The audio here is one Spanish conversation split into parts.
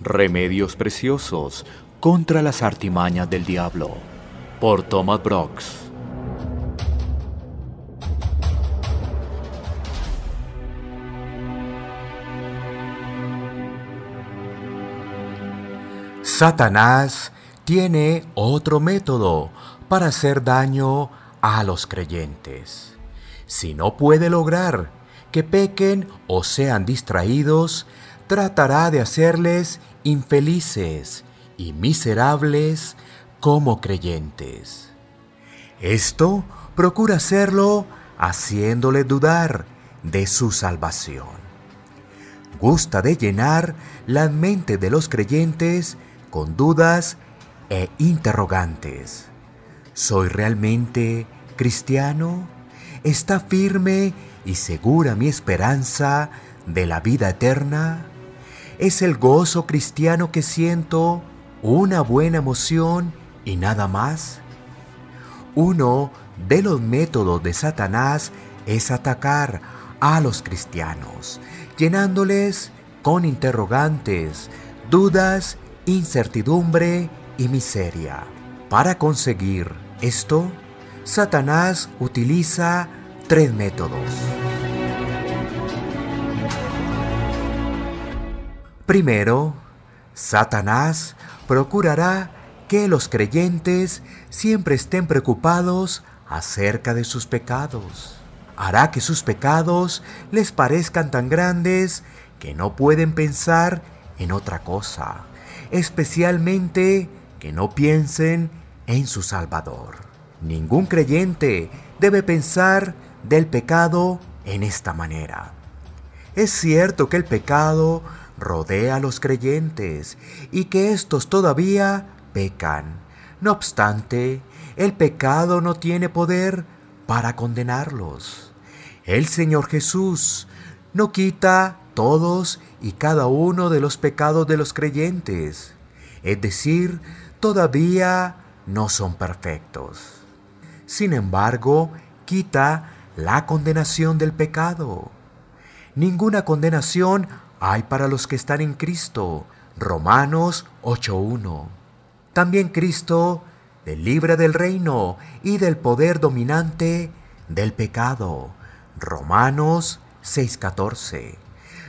Remedios preciosos contra las artimañas del diablo. Por Thomas Brooks. Satanás tiene otro método para hacer daño a los creyentes. Si no puede lograr que pequen o sean distraídos, tratará de hacerles infelices y miserables como creyentes. Esto procura hacerlo haciéndole dudar de su salvación. Gusta de llenar la mente de los creyentes con dudas e interrogantes. ¿Soy realmente cristiano? ¿Está firme y segura mi esperanza de la vida eterna? ¿Es el gozo cristiano que siento una buena emoción y nada más? Uno de los métodos de Satanás es atacar a los cristianos, llenándoles con interrogantes, dudas, incertidumbre y miseria. Para conseguir esto, Satanás utiliza tres métodos. Primero, Satanás procurará que los creyentes siempre estén preocupados acerca de sus pecados. Hará que sus pecados les parezcan tan grandes que no pueden pensar en otra cosa, especialmente que no piensen en su Salvador. Ningún creyente debe pensar del pecado en esta manera. Es cierto que el pecado rodea a los creyentes y que éstos todavía pecan. No obstante, el pecado no tiene poder para condenarlos. El Señor Jesús no quita todos y cada uno de los pecados de los creyentes. Es decir, todavía no son perfectos. Sin embargo, quita la condenación del pecado. Ninguna condenación hay para los que están en Cristo. Romanos 8.1. También Cristo le libra del reino y del poder dominante del pecado. Romanos 6.14.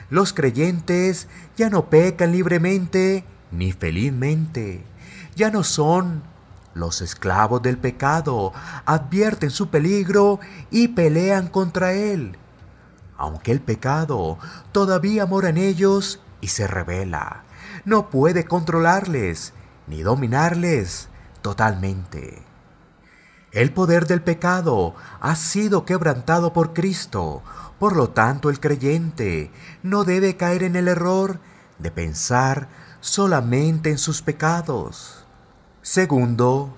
Los creyentes ya no pecan libremente ni felizmente. Ya no son los esclavos del pecado, advierten su peligro y pelean contra él aunque el pecado todavía mora en ellos y se revela. No puede controlarles ni dominarles totalmente. El poder del pecado ha sido quebrantado por Cristo, por lo tanto el creyente no debe caer en el error de pensar solamente en sus pecados. Segundo,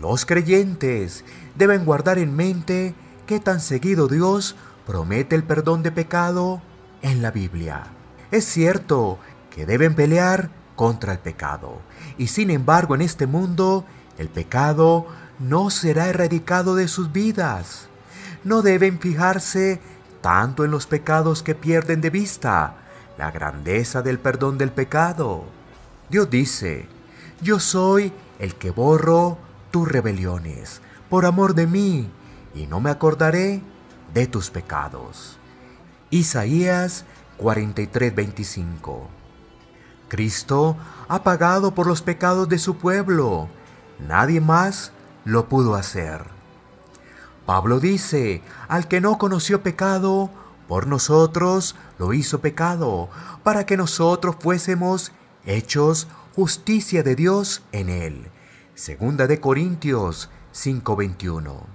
los creyentes deben guardar en mente que tan seguido Dios promete el perdón de pecado en la Biblia. Es cierto que deben pelear contra el pecado, y sin embargo en este mundo el pecado no será erradicado de sus vidas. No deben fijarse tanto en los pecados que pierden de vista la grandeza del perdón del pecado. Dios dice, yo soy el que borro tus rebeliones por amor de mí, y no me acordaré de tus pecados. Isaías 43:25 Cristo ha pagado por los pecados de su pueblo. Nadie más lo pudo hacer. Pablo dice, al que no conoció pecado, por nosotros lo hizo pecado, para que nosotros fuésemos hechos justicia de Dios en él. Segunda de Corintios 5:21.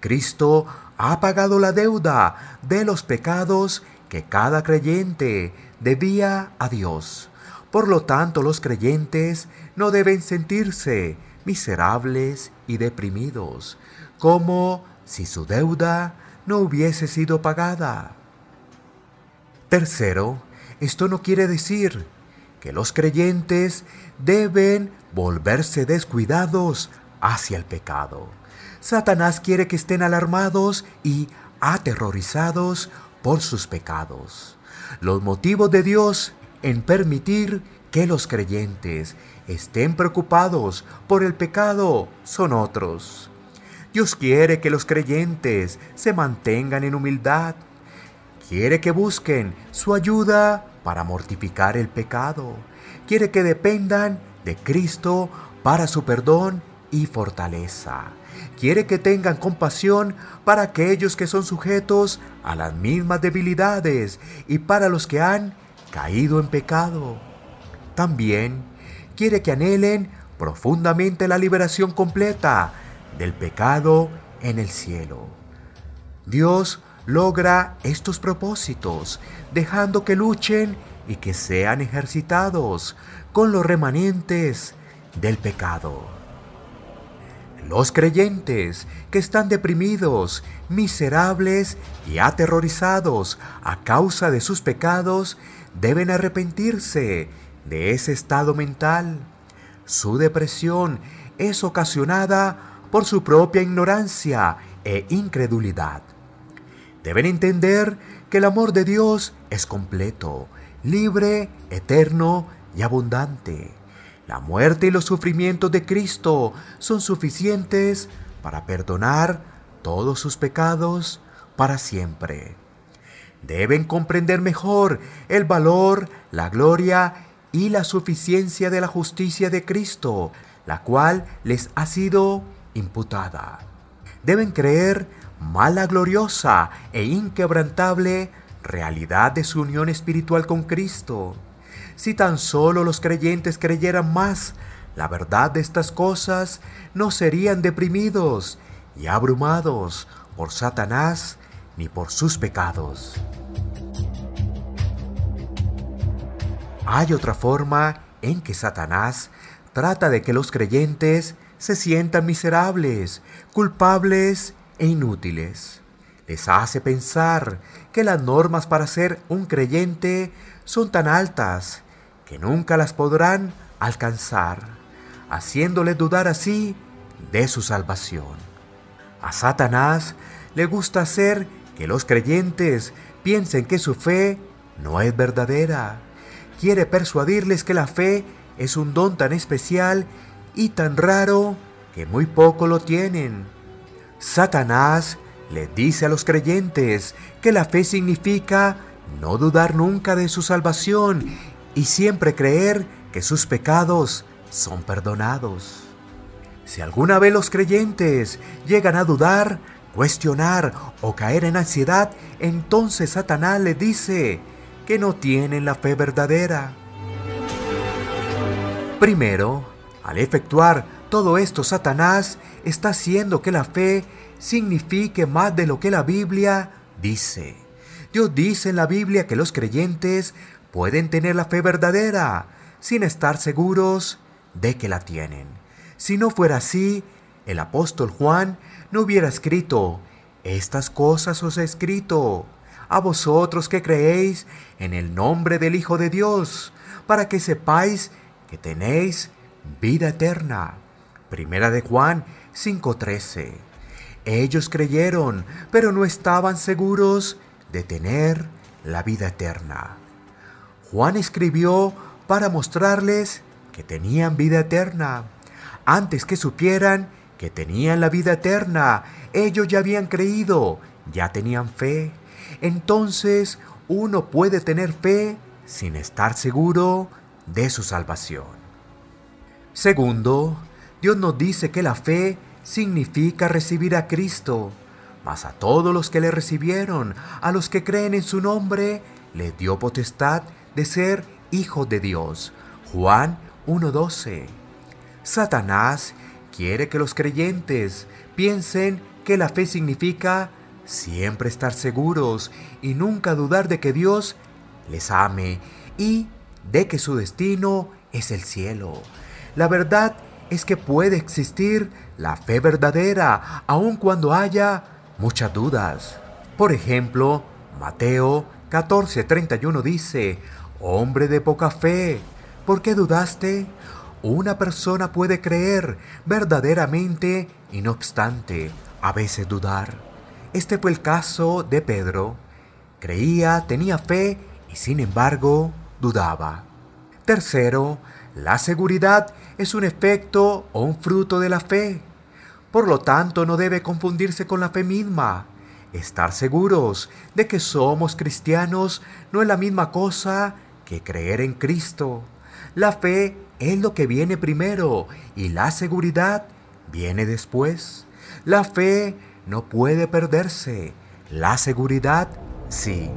Cristo ha pagado la deuda de los pecados que cada creyente debía a Dios. Por lo tanto, los creyentes no deben sentirse miserables y deprimidos, como si su deuda no hubiese sido pagada. Tercero, esto no quiere decir que los creyentes deben volverse descuidados hacia el pecado. Satanás quiere que estén alarmados y aterrorizados por sus pecados. Los motivos de Dios en permitir que los creyentes estén preocupados por el pecado son otros. Dios quiere que los creyentes se mantengan en humildad. Quiere que busquen su ayuda para mortificar el pecado. Quiere que dependan de Cristo para su perdón y fortaleza. Quiere que tengan compasión para aquellos que son sujetos a las mismas debilidades y para los que han caído en pecado. También quiere que anhelen profundamente la liberación completa del pecado en el cielo. Dios logra estos propósitos dejando que luchen y que sean ejercitados con los remanentes del pecado. Los creyentes que están deprimidos, miserables y aterrorizados a causa de sus pecados deben arrepentirse de ese estado mental. Su depresión es ocasionada por su propia ignorancia e incredulidad. Deben entender que el amor de Dios es completo, libre, eterno y abundante. La muerte y los sufrimientos de Cristo son suficientes para perdonar todos sus pecados para siempre. Deben comprender mejor el valor, la gloria y la suficiencia de la justicia de Cristo, la cual les ha sido imputada. Deben creer mala gloriosa e inquebrantable realidad de su unión espiritual con Cristo. Si tan solo los creyentes creyeran más la verdad de estas cosas, no serían deprimidos y abrumados por Satanás ni por sus pecados. Hay otra forma en que Satanás trata de que los creyentes se sientan miserables, culpables e inútiles. Les hace pensar que las normas para ser un creyente son tan altas que nunca las podrán alcanzar, haciéndole dudar así de su salvación. A Satanás le gusta hacer que los creyentes piensen que su fe no es verdadera. Quiere persuadirles que la fe es un don tan especial y tan raro que muy poco lo tienen Satanás le dice a los creyentes que la fe significa no dudar nunca de su salvación y siempre creer que sus pecados son perdonados. Si alguna vez los creyentes llegan a dudar, cuestionar o caer en ansiedad, entonces Satanás le dice que no tienen la fe verdadera. Primero, al efectuar todo esto, Satanás está haciendo que la fe signifique más de lo que la Biblia dice. Dios dice en la Biblia que los creyentes pueden tener la fe verdadera sin estar seguros de que la tienen. Si no fuera así, el apóstol Juan no hubiera escrito, estas cosas os he escrito a vosotros que creéis en el nombre del Hijo de Dios, para que sepáis que tenéis vida eterna. Primera de Juan 5:13. Ellos creyeron, pero no estaban seguros de tener la vida eterna. Juan escribió para mostrarles que tenían vida eterna. Antes que supieran que tenían la vida eterna, ellos ya habían creído, ya tenían fe. Entonces uno puede tener fe sin estar seguro de su salvación. Segundo, Dios nos dice que la fe significa recibir a Cristo, mas a todos los que le recibieron, a los que creen en su nombre, le dio potestad de ser hijos de Dios. Juan 1.12. Satanás quiere que los creyentes piensen que la fe significa siempre estar seguros y nunca dudar de que Dios les ame y de que su destino es el cielo. La verdad es que puede existir la fe verdadera aun cuando haya muchas dudas. Por ejemplo, Mateo 14:31 dice, Hombre de poca fe, ¿por qué dudaste? Una persona puede creer verdaderamente y no obstante a veces dudar. Este fue el caso de Pedro. Creía, tenía fe y sin embargo dudaba. Tercero, la seguridad es un efecto o un fruto de la fe. Por lo tanto, no debe confundirse con la fe misma. Estar seguros de que somos cristianos no es la misma cosa que creer en Cristo. La fe es lo que viene primero y la seguridad viene después. La fe no puede perderse, la seguridad sí.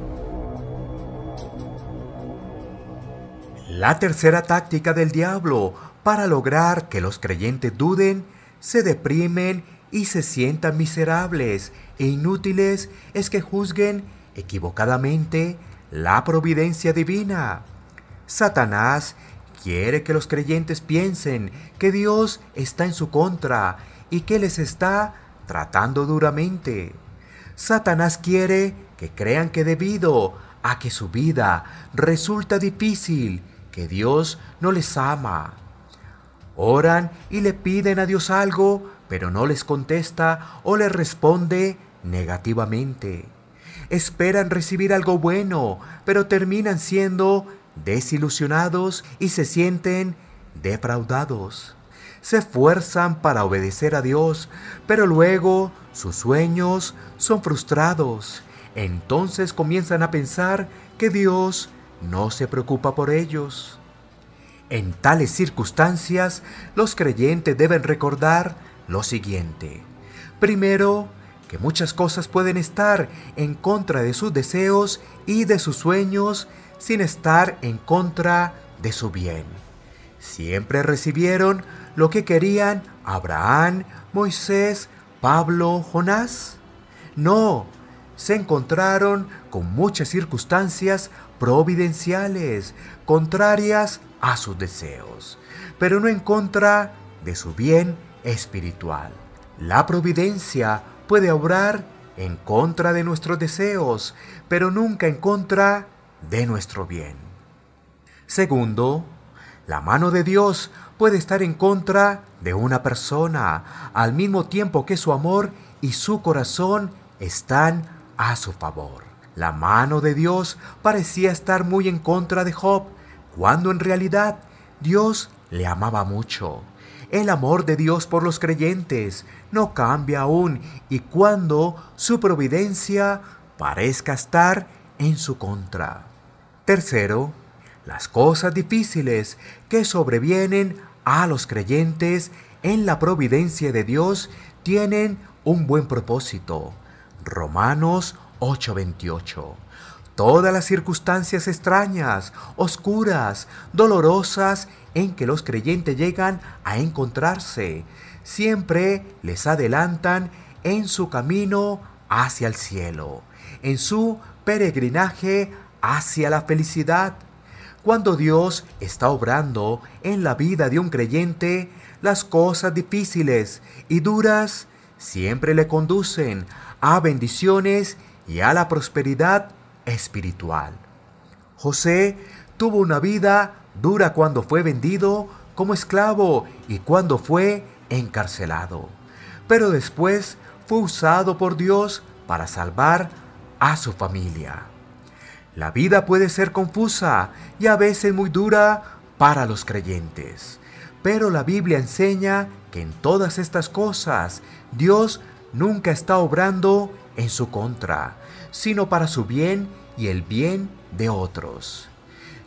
La tercera táctica del diablo para lograr que los creyentes duden, se deprimen y se sientan miserables e inútiles es que juzguen equivocadamente la providencia divina. Satanás quiere que los creyentes piensen que Dios está en su contra y que les está tratando duramente. Satanás quiere que crean que debido a que su vida resulta difícil, que Dios no les ama. Oran y le piden a Dios algo, pero no les contesta o les responde negativamente. Esperan recibir algo bueno, pero terminan siendo desilusionados y se sienten defraudados. Se esfuerzan para obedecer a Dios, pero luego sus sueños son frustrados. Entonces comienzan a pensar que Dios no se preocupa por ellos. En tales circunstancias, los creyentes deben recordar lo siguiente. Primero, que muchas cosas pueden estar en contra de sus deseos y de sus sueños sin estar en contra de su bien. Siempre recibieron lo que querían Abraham, Moisés, Pablo, Jonás. No, se encontraron con muchas circunstancias providenciales, contrarias a sus deseos, pero no en contra de su bien espiritual. La providencia puede obrar en contra de nuestros deseos, pero nunca en contra de nuestro bien. Segundo, la mano de Dios puede estar en contra de una persona, al mismo tiempo que su amor y su corazón están a su favor. La mano de Dios parecía estar muy en contra de Job, cuando en realidad Dios le amaba mucho. El amor de Dios por los creyentes no cambia aún y cuando su providencia parezca estar en su contra. Tercero, las cosas difíciles que sobrevienen a los creyentes en la providencia de Dios tienen un buen propósito. Romanos 8:28. Todas las circunstancias extrañas, oscuras, dolorosas en que los creyentes llegan a encontrarse, siempre les adelantan en su camino hacia el cielo, en su peregrinaje hacia la felicidad. Cuando Dios está obrando en la vida de un creyente, las cosas difíciles y duras siempre le conducen a bendiciones y a la prosperidad espiritual. José tuvo una vida dura cuando fue vendido como esclavo y cuando fue encarcelado, pero después fue usado por Dios para salvar a su familia. La vida puede ser confusa y a veces muy dura para los creyentes, pero la Biblia enseña que en todas estas cosas Dios nunca está obrando en su contra, sino para su bien y el bien de otros.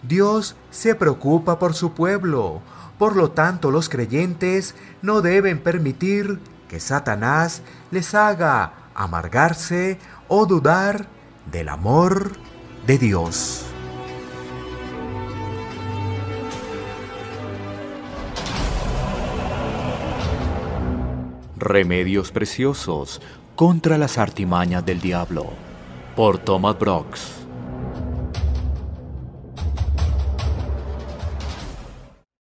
Dios se preocupa por su pueblo, por lo tanto los creyentes no deben permitir que Satanás les haga amargarse o dudar del amor de Dios. Remedios preciosos contra las artimañas del diablo por Thomas Brooks.